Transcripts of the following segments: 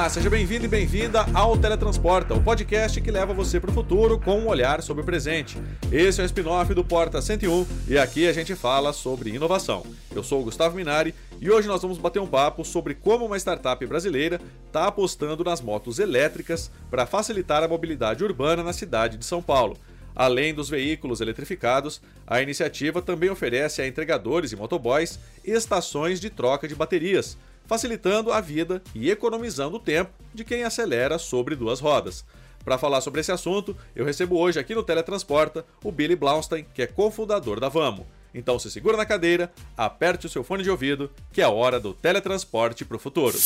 Olá, seja bem-vindo e bem-vinda ao Teletransporta, o podcast que leva você para o futuro com um olhar sobre o presente. Esse é o spin-off do Porta 101 e aqui a gente fala sobre inovação. Eu sou o Gustavo Minari e hoje nós vamos bater um papo sobre como uma startup brasileira está apostando nas motos elétricas para facilitar a mobilidade urbana na cidade de São Paulo. Além dos veículos eletrificados, a iniciativa também oferece a entregadores e motoboys estações de troca de baterias facilitando a vida e economizando o tempo de quem acelera sobre duas rodas. Para falar sobre esse assunto, eu recebo hoje aqui no Teletransporta o Billy Blaustein, que é cofundador da Vamo. Então se segura na cadeira, aperte o seu fone de ouvido, que é a hora do teletransporte para o futuro.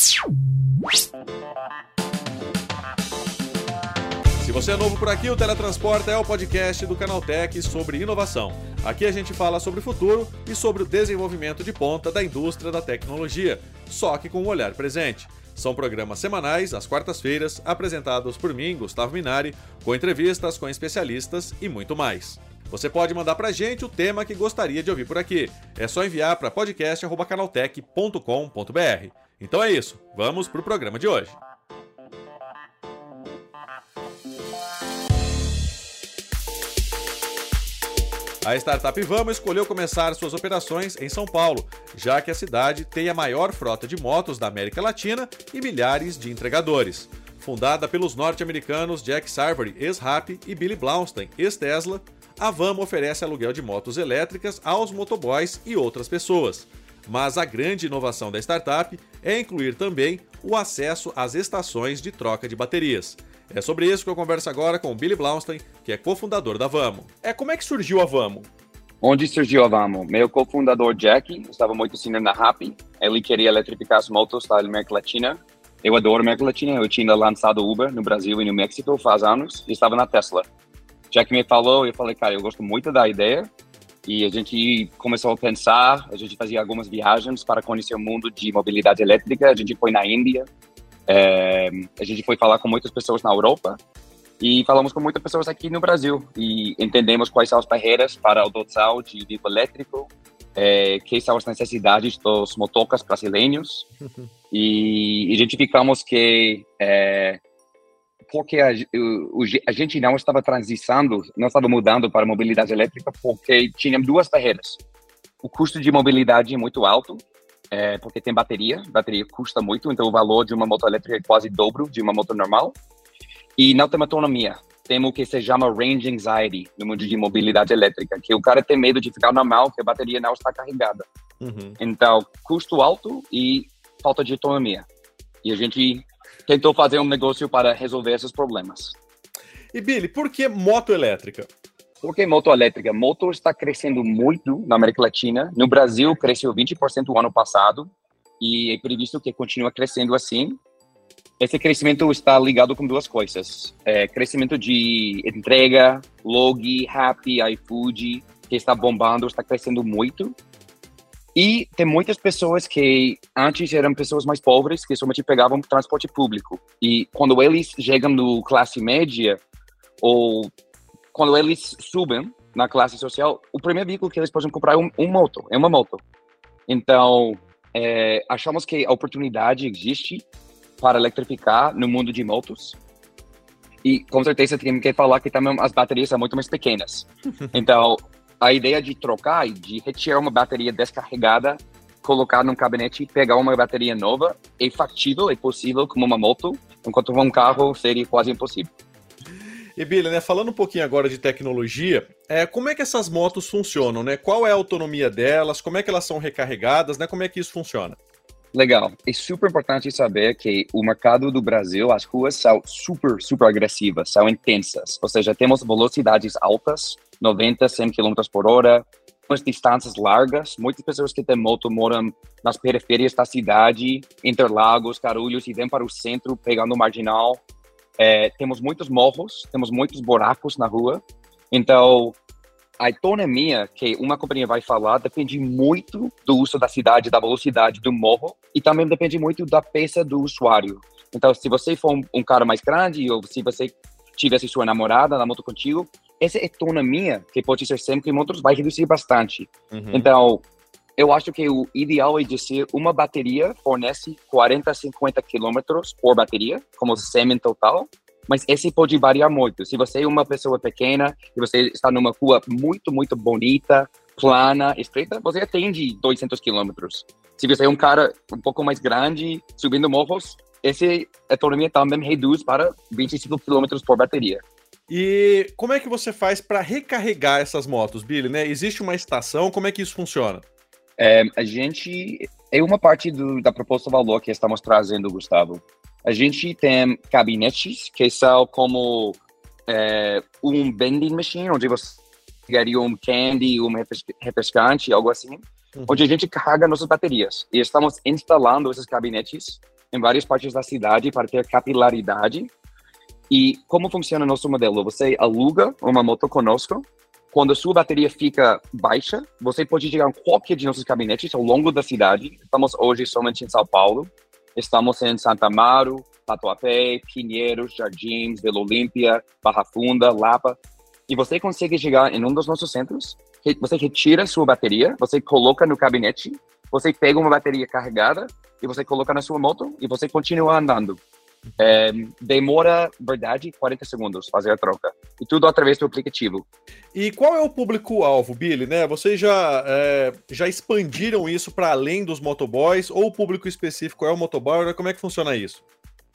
Você é novo por aqui, o Teletransporta é o podcast do Canaltech sobre inovação. Aqui a gente fala sobre o futuro e sobre o desenvolvimento de ponta da indústria da tecnologia, só que com um olhar presente. São programas semanais, às quartas-feiras, apresentados por mim, Gustavo Minari, com entrevistas com especialistas e muito mais. Você pode mandar pra gente o tema que gostaria de ouvir por aqui. É só enviar para podcast.canaltech.com.br. Então é isso, vamos pro programa de hoje. A startup Vamo escolheu começar suas operações em São Paulo, já que a cidade tem a maior frota de motos da América Latina e milhares de entregadores. Fundada pelos norte-americanos Jack Sarvery, ex-Rap, e Billy Blaustein, ex-Tesla, a Vamo oferece aluguel de motos elétricas aos motoboys e outras pessoas. Mas a grande inovação da startup é incluir também o acesso às estações de troca de baterias. É sobre isso que eu converso agora com o Billy Blaustein, que é cofundador da Vamo. É, como é que surgiu a Vamo? Onde surgiu a Vamo? Meu cofundador Jack estava muito assim na Rappi. Ele queria eletrificar as motos da América Latina. Eu adoro a América Latina. Eu tinha lançado Uber no Brasil e no México faz anos e estava na Tesla. Jack me falou e eu falei, cara, eu gosto muito da ideia. E a gente começou a pensar, a gente fazia algumas viagens para conhecer o mundo de mobilidade elétrica. A gente foi na Índia, é, a gente foi falar com muitas pessoas na Europa e falamos com muitas pessoas aqui no Brasil e entendemos quais são as barreiras para a adoção de veículo elétrico, é, quais são as necessidades dos motocas brasileiros e identificamos que é, porque a, o, a, gente não estava transitando, não estava mudando para mobilidade elétrica porque tinha duas barreiras. O custo de mobilidade é muito alto é, porque tem bateria, bateria custa muito, então o valor de uma moto elétrica é quase dobro de uma moto normal. E não tem autonomia. Tem o que se chama range anxiety no mundo de mobilidade elétrica, que o cara tem medo de ficar normal, que a bateria não está carregada. Uhum. Então, custo alto e falta de autonomia. E a gente tentou fazer um negócio para resolver esses problemas. E Billy, por que moto elétrica? Por que moto elétrica? Moto está crescendo muito na América Latina. No Brasil, cresceu 20% o ano passado e é previsto que continue crescendo assim. Esse crescimento está ligado com duas coisas: é, crescimento de entrega, log, Happy, iFood, que está bombando, está crescendo muito. E tem muitas pessoas que antes eram pessoas mais pobres, que somente pegavam transporte público. E quando eles chegam no classe média, ou quando eles subem na classe social, o primeiro veículo que eles podem comprar é um, um moto, é uma moto. Então, é, achamos que a oportunidade existe para eletrificar no mundo de motos. E com certeza tem que falar que também as baterias são muito mais pequenas. Então, a ideia de trocar e de retirar uma bateria descarregada, colocar num gabinete e pegar uma bateria nova é factível, é possível como uma moto, enquanto um carro seria quase impossível. E Billy, né, falando um pouquinho agora de tecnologia, é, como é que essas motos funcionam, né? Qual é a autonomia delas? Como é que elas são recarregadas, né? Como é que isso funciona? Legal. É super importante saber que o mercado do Brasil, as ruas são super, super agressivas, são intensas. Ou seja, temos velocidades altas, 90, 100 km por hora, umas distâncias largas. Muitas pessoas que têm moto moram nas periferias da cidade, Interlagos, Carulhos, e vêm para o centro pegando marginal é, temos muitos morros, temos muitos buracos na rua. Então, a autonomia que uma companhia vai falar depende muito do uso da cidade, da velocidade do morro e também depende muito da peça do usuário. Então, se você for um, um cara mais grande ou se você tivesse sua namorada na moto contigo, essa autonomia, que pode ser 100 km, vai reduzir bastante. Uhum. Então, eu acho que o ideal é dizer uma bateria fornece 40 a 50 quilômetros por bateria, como semi total, mas esse pode variar muito. Se você é uma pessoa pequena e você está numa rua muito, muito bonita, plana, estreita, você atende 200 quilômetros. Se você é um cara um pouco mais grande, subindo morros, essa autonomia também reduz para 25 quilômetros por bateria. E como é que você faz para recarregar essas motos, Billy? Né? Existe uma estação? Como é que isso funciona? É, a gente é uma parte do, da proposta valor que estamos trazendo, Gustavo. A gente tem gabinetes que são como é, um vending machine, onde você pegaria um candy, um refrescante, algo assim, uhum. onde a gente carrega nossas baterias. E estamos instalando esses gabinetes em várias partes da cidade para ter capilaridade. E como funciona nosso modelo? Você aluga uma moto conosco. Quando a sua bateria fica baixa, você pode chegar em qualquer de nossos gabinetes ao longo da cidade. Estamos hoje somente em São Paulo. Estamos em Santa Amaro, Tatuapé, Pinheiros, Jardins, Vila Olímpia, Barra Funda, Lapa. E você consegue chegar em um dos nossos centros, você retira sua bateria, você coloca no gabinete, você pega uma bateria carregada e você coloca na sua moto e você continua andando. É, demora, verdade, 40 segundos fazer a troca. E tudo através do aplicativo. E qual é o público-alvo, Billy? Né? Vocês já, é, já expandiram isso para além dos motoboys? Ou o público específico é o motoboy? Como é que funciona isso?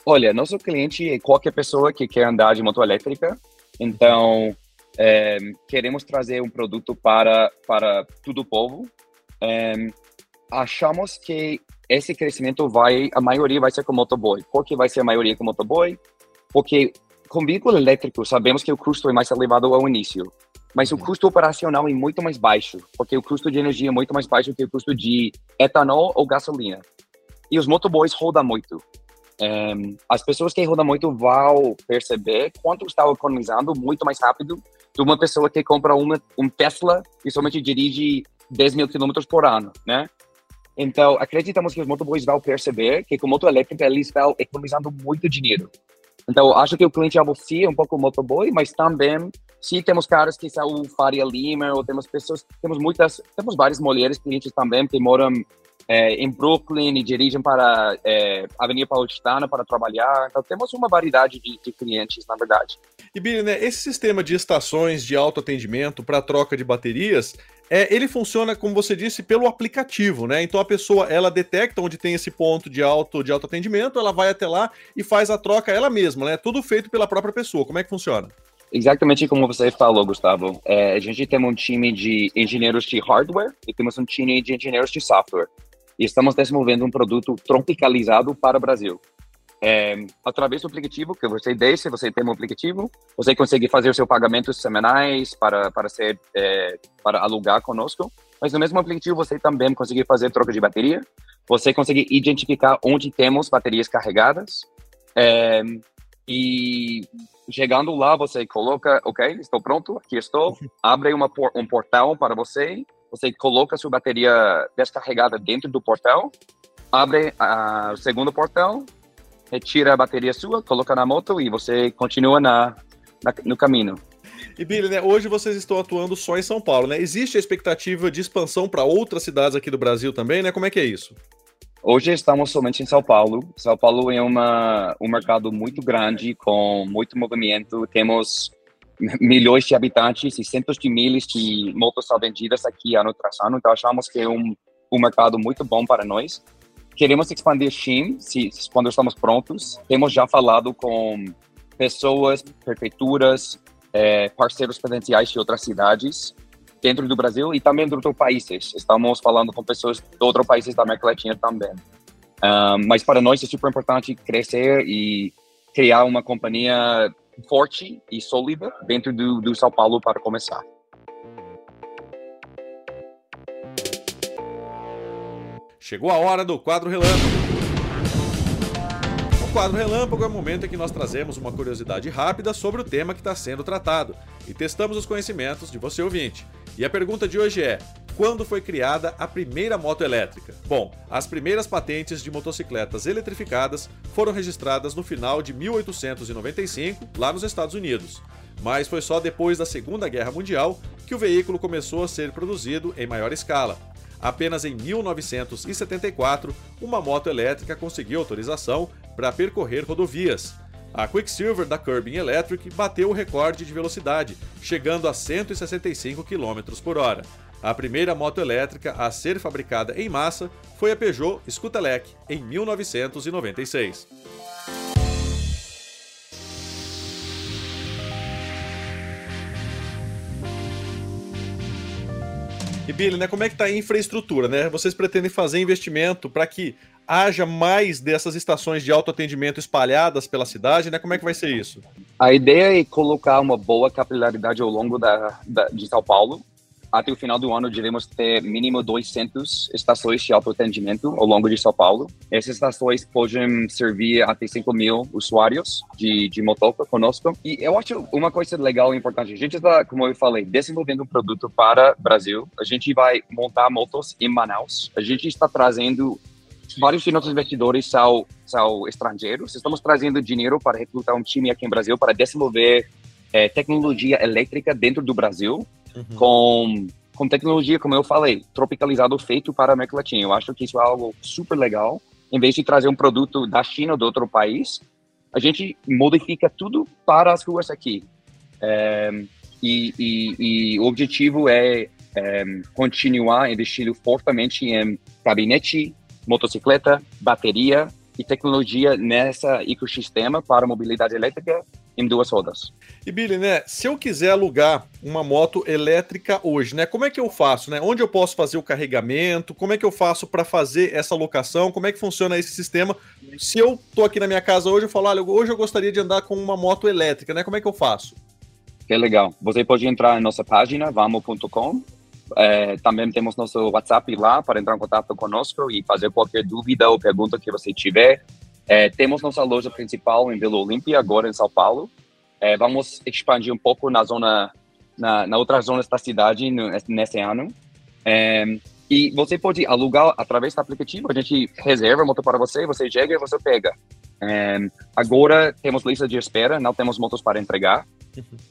Olha, nosso cliente é qualquer pessoa que quer andar de moto elétrica. Então, é, queremos trazer um produto para, para todo o povo. É, achamos que esse crescimento vai, a maioria vai ser com motoboy. Por que vai ser a maioria com motoboy? Porque com veículo elétrico, sabemos que o custo é mais elevado ao início, mas o uhum. custo operacional é muito mais baixo, porque o custo de energia é muito mais baixo que o custo de etanol ou gasolina. E os motoboys rodam muito. Um, as pessoas que rodam muito vão perceber quanto está economizando muito mais rápido de uma pessoa que compra uma, um Tesla e somente dirige 10 mil quilômetros por ano, né? Então, acreditamos que os motoboys vão perceber que com moto elétrica eles estão economizando muito dinheiro. Então, acho que o cliente é um pouco motoboy, mas também sim temos caras que são o Faria Lima, ou temos pessoas, temos muitas, temos várias mulheres clientes também que moram é, em Brooklyn e dirigem para é, Avenida Paulistana para trabalhar. Então, temos uma variedade de, de clientes, na verdade. E, Billy, né, esse sistema de estações de autoatendimento para troca de baterias, é, ele funciona, como você disse, pelo aplicativo, né? Então a pessoa ela detecta onde tem esse ponto de auto de autoatendimento, ela vai até lá e faz a troca ela mesma, né? Tudo feito pela própria pessoa. Como é que funciona? Exatamente como você falou, Gustavo. É, a gente tem um time de engenheiros de hardware e temos um time de engenheiros de software. E estamos desenvolvendo um produto tropicalizado para o Brasil. É, através do aplicativo que você desce, você tem um aplicativo, você consegue fazer seus pagamentos semanais para para ser é, para alugar conosco. Mas no mesmo aplicativo você também consegue fazer troca de bateria. Você consegue identificar onde temos baterias carregadas. É, e chegando lá, você coloca, ok, estou pronto, aqui estou. Abre uma, um portal para você. Você coloca sua bateria descarregada dentro do portal. Abre o segundo portal retira a bateria sua, coloca na moto e você continua na, na no caminho. E Billy, né, hoje vocês estão atuando só em São Paulo, né? Existe a expectativa de expansão para outras cidades aqui do Brasil também, né? Como é que é isso? Hoje estamos somente em São Paulo. São Paulo é uma, um mercado muito grande, com muito movimento. Temos milhões de habitantes e centos de milhas de motos são vendidas aqui ano tras ano. Então, achamos que é um, um mercado muito bom para nós. Queremos expandir Steam se, quando estamos prontos. Temos já falado com pessoas, prefeituras, é, parceiros potenciais de outras cidades dentro do Brasil e também de outros países. Estamos falando com pessoas de outros países da América Latina também. Um, mas para nós é super importante crescer e criar uma companhia forte e sólida dentro do, do São Paulo para começar. Chegou a hora do quadro relâmpago. O quadro relâmpago é o momento em que nós trazemos uma curiosidade rápida sobre o tema que está sendo tratado e testamos os conhecimentos de você ouvinte. E a pergunta de hoje é: quando foi criada a primeira moto elétrica? Bom, as primeiras patentes de motocicletas eletrificadas foram registradas no final de 1895, lá nos Estados Unidos. Mas foi só depois da Segunda Guerra Mundial que o veículo começou a ser produzido em maior escala. Apenas em 1974, uma moto elétrica conseguiu autorização para percorrer rodovias. A Quicksilver da Kerbin Electric bateu o recorde de velocidade, chegando a 165 km por hora. A primeira moto elétrica a ser fabricada em massa foi a Peugeot Scutelec, em 1996. E Billy, né, como é que está a infraestrutura, né? Vocês pretendem fazer investimento para que haja mais dessas estações de autoatendimento espalhadas pela cidade, né? Como é que vai ser isso? A ideia é colocar uma boa capilaridade ao longo da, da de São Paulo até o final do ano devemos ter mínimo 200 estações de autoatendimento ao longo de São Paulo. Essas estações podem servir até 5 mil usuários de, de motoca conosco. E eu acho uma coisa legal e importante. A gente está, como eu falei, desenvolvendo um produto para o Brasil. A gente vai montar motos em Manaus. A gente está trazendo vários de nossos investidores são, são estrangeiros. Estamos trazendo dinheiro para recrutar um time aqui em Brasil para desenvolver é, tecnologia elétrica dentro do Brasil uhum. com, com tecnologia, como eu falei, tropicalizado, feito para a América Latina. Eu acho que isso é algo super legal. Em vez de trazer um produto da China ou de outro país, a gente modifica tudo para as ruas aqui. É, e, e, e, o objetivo é, é continuar investindo fortemente em gabinete, motocicleta, bateria e tecnologia nessa ecossistema para mobilidade elétrica em duas rodas. E Billy, né, se eu quiser alugar uma moto elétrica hoje, né, como é que eu faço, né? Onde eu posso fazer o carregamento? Como é que eu faço para fazer essa locação? Como é que funciona esse sistema? Se eu tô aqui na minha casa hoje, eu falo, olha, hoje eu gostaria de andar com uma moto elétrica, né? Como é que eu faço? Que legal. Você pode entrar em nossa página, vamo.com. É, também temos nosso WhatsApp lá para entrar em contato conosco e fazer qualquer dúvida ou pergunta que você tiver. É, temos nossa loja principal em Vila Olímpia, agora em São Paulo. É, vamos expandir um pouco na zona, na, na outras zonas da cidade no, nesse ano. É, e você pode alugar através do aplicativo, a gente reserva a moto para você, você chega e você pega. É, agora temos lista de espera, não temos motos para entregar.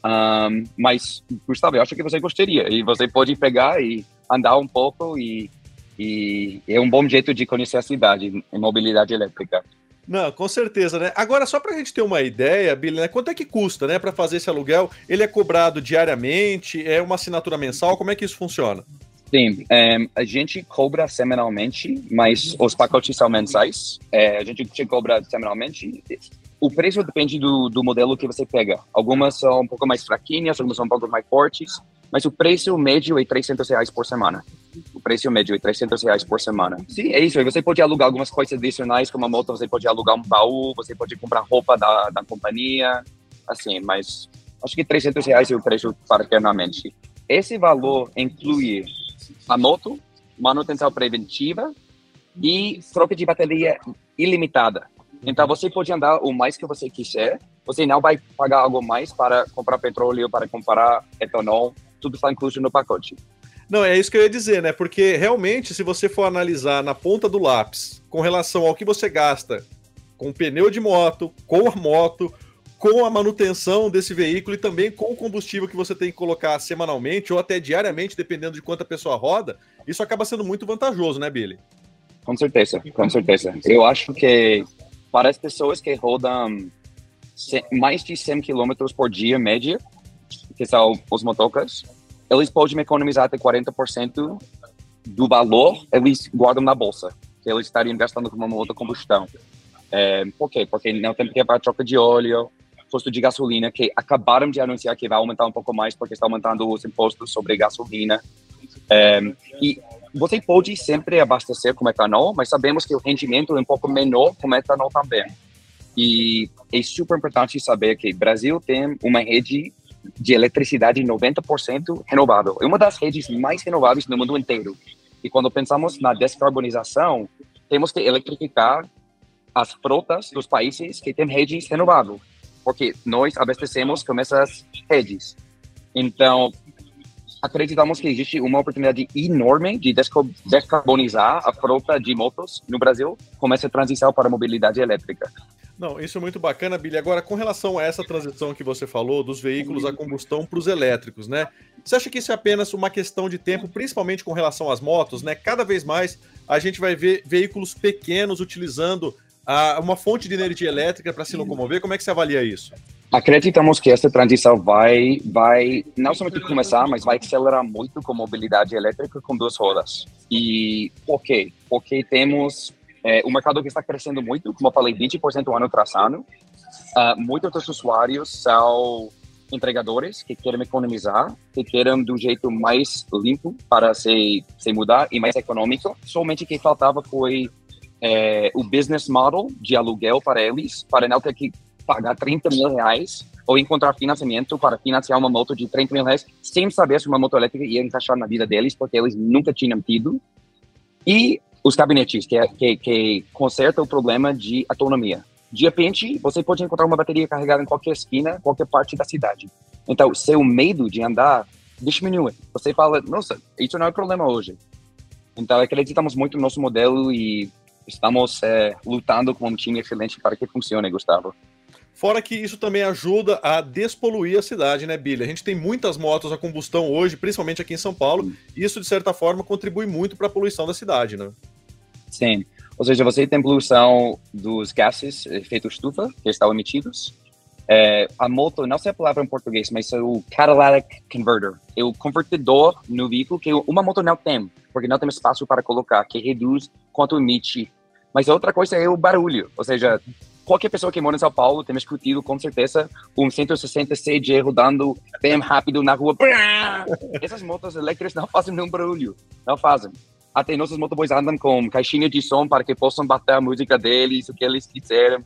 Um, mas, Gustavo, eu acho que você gostaria. E você pode pegar e andar um pouco e, e é um bom jeito de conhecer a cidade em mobilidade elétrica. Não, com certeza, né? Agora, só para a gente ter uma ideia, Billy, né? quanto é que custa, né, para fazer esse aluguel? Ele é cobrado diariamente? É uma assinatura mensal? Como é que isso funciona? Sim, é, a gente cobra semanalmente, mas os pacotes são mensais. É, a gente te cobra semanalmente. O preço depende do, do modelo que você pega. Algumas são um pouco mais fraquinhas, algumas são um pouco mais fortes mas o preço médio é 300 reais por semana. O preço médio é 300 reais por semana. Sim, é isso. Aí você pode alugar algumas coisas adicionais, como a moto, você pode alugar um baú, você pode comprar roupa da, da companhia, assim, mas acho que 300 reais é o preço eternamente. Esse valor inclui a moto, manutenção preventiva e troca de bateria ilimitada. Então você pode andar o mais que você quiser, você não vai pagar algo mais para comprar petróleo, para comprar etanol, tudo está incluso no pacote. Não, é isso que eu ia dizer, né? Porque realmente, se você for analisar na ponta do lápis, com relação ao que você gasta com pneu de moto, com a moto, com a manutenção desse veículo e também com o combustível que você tem que colocar semanalmente ou até diariamente, dependendo de quanta pessoa roda, isso acaba sendo muito vantajoso, né, Billy? Com certeza, com certeza. Eu acho que para as pessoas que rodam mais de 100 km por dia, média, que são os motocas, eles podem economizar até 40% do valor, eles guardam na bolsa, que eles estariam gastando com uma outra combustão. É, por quê? Porque não tem que pagar troca de óleo, custo de gasolina, que acabaram de anunciar que vai aumentar um pouco mais, porque está aumentando os impostos sobre gasolina. É, e você pode sempre abastecer com etanol, mas sabemos que o rendimento é um pouco menor com etanol também. E é super importante saber que o Brasil tem uma rede de eletricidade 90% renovável. É uma das redes mais renováveis no mundo inteiro. E quando pensamos na descarbonização, temos que eletrificar as frotas dos países que têm redes renováveis, porque nós abastecemos com essas redes. Então, acreditamos que existe uma oportunidade enorme de descarbonizar a frota de motos no Brasil com essa transição para a mobilidade elétrica. Não, isso é muito bacana, Billy. Agora, com relação a essa transição que você falou dos veículos a combustão para os elétricos, né? Você acha que isso é apenas uma questão de tempo, principalmente com relação às motos, né? Cada vez mais a gente vai ver veículos pequenos utilizando a, uma fonte de energia elétrica para se locomover. Como é que você avalia isso? Acreditamos que essa transição vai, vai não somente começar, mas vai acelerar muito com mobilidade elétrica com duas rodas. E por quê? Porque temos é, o mercado que está crescendo muito, como eu falei, 20% ano tras ano. Uh, muitos dos usuários são entregadores que querem economizar, que querem do jeito mais limpo para se, se mudar e mais econômico. Somente o que faltava foi é, o business model de aluguel para eles, para não ter que pagar 30 mil reais ou encontrar financiamento para financiar uma moto de 30 mil reais sem saber se uma moto elétrica ia encaixar na vida deles, porque eles nunca tinham tido. E os gabinetes, que, é, que, que conserta o problema de autonomia. De repente, você pode encontrar uma bateria carregada em qualquer esquina, qualquer parte da cidade. Então, seu medo de andar diminui. Você fala, nossa, isso não é problema hoje. Então, acreditamos muito no nosso modelo e estamos é, lutando com um time excelente para que funcione, Gustavo. Fora que isso também ajuda a despoluir a cidade, né, Billy? A gente tem muitas motos a combustão hoje, principalmente aqui em São Paulo, e isso, de certa forma, contribui muito para a poluição da cidade, né? Sim. Ou seja, você tem poluição dos gases efeito estufa que estão emitidos. É, a moto, não sei a palavra em português, mas é o catalytic converter. É o convertedor no veículo que uma moto não tem, porque não tem espaço para colocar, que reduz quanto emite. Mas outra coisa é o barulho. Ou seja, qualquer pessoa que mora em São Paulo tem discutido com certeza um 160 CG rodando bem rápido na rua. Essas motos elétricas não fazem nenhum barulho, não fazem. Até nossos motoboys andam com caixinha de som para que possam bater a música deles, o que eles quiserem.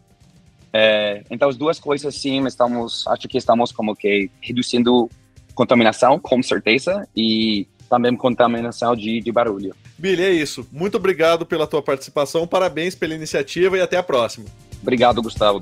É, então, as duas coisas, sim, estamos, acho que estamos como que reduzindo contaminação, com certeza, e também contaminação de, de barulho. Billy, é isso. Muito obrigado pela tua participação, parabéns pela iniciativa e até a próxima. Obrigado, Gustavo.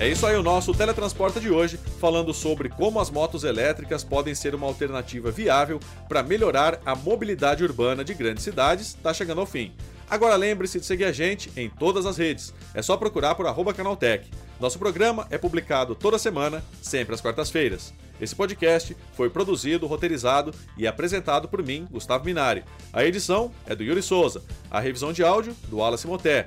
É isso aí o nosso Teletransporta de hoje, falando sobre como as motos elétricas podem ser uma alternativa viável para melhorar a mobilidade urbana de grandes cidades, está chegando ao fim. Agora lembre-se de seguir a gente em todas as redes. É só procurar por arroba Canaltech. Nosso programa é publicado toda semana, sempre às quartas-feiras. Esse podcast foi produzido, roteirizado e apresentado por mim, Gustavo Minari. A edição é do Yuri Souza, a revisão de áudio do Wallace Moté.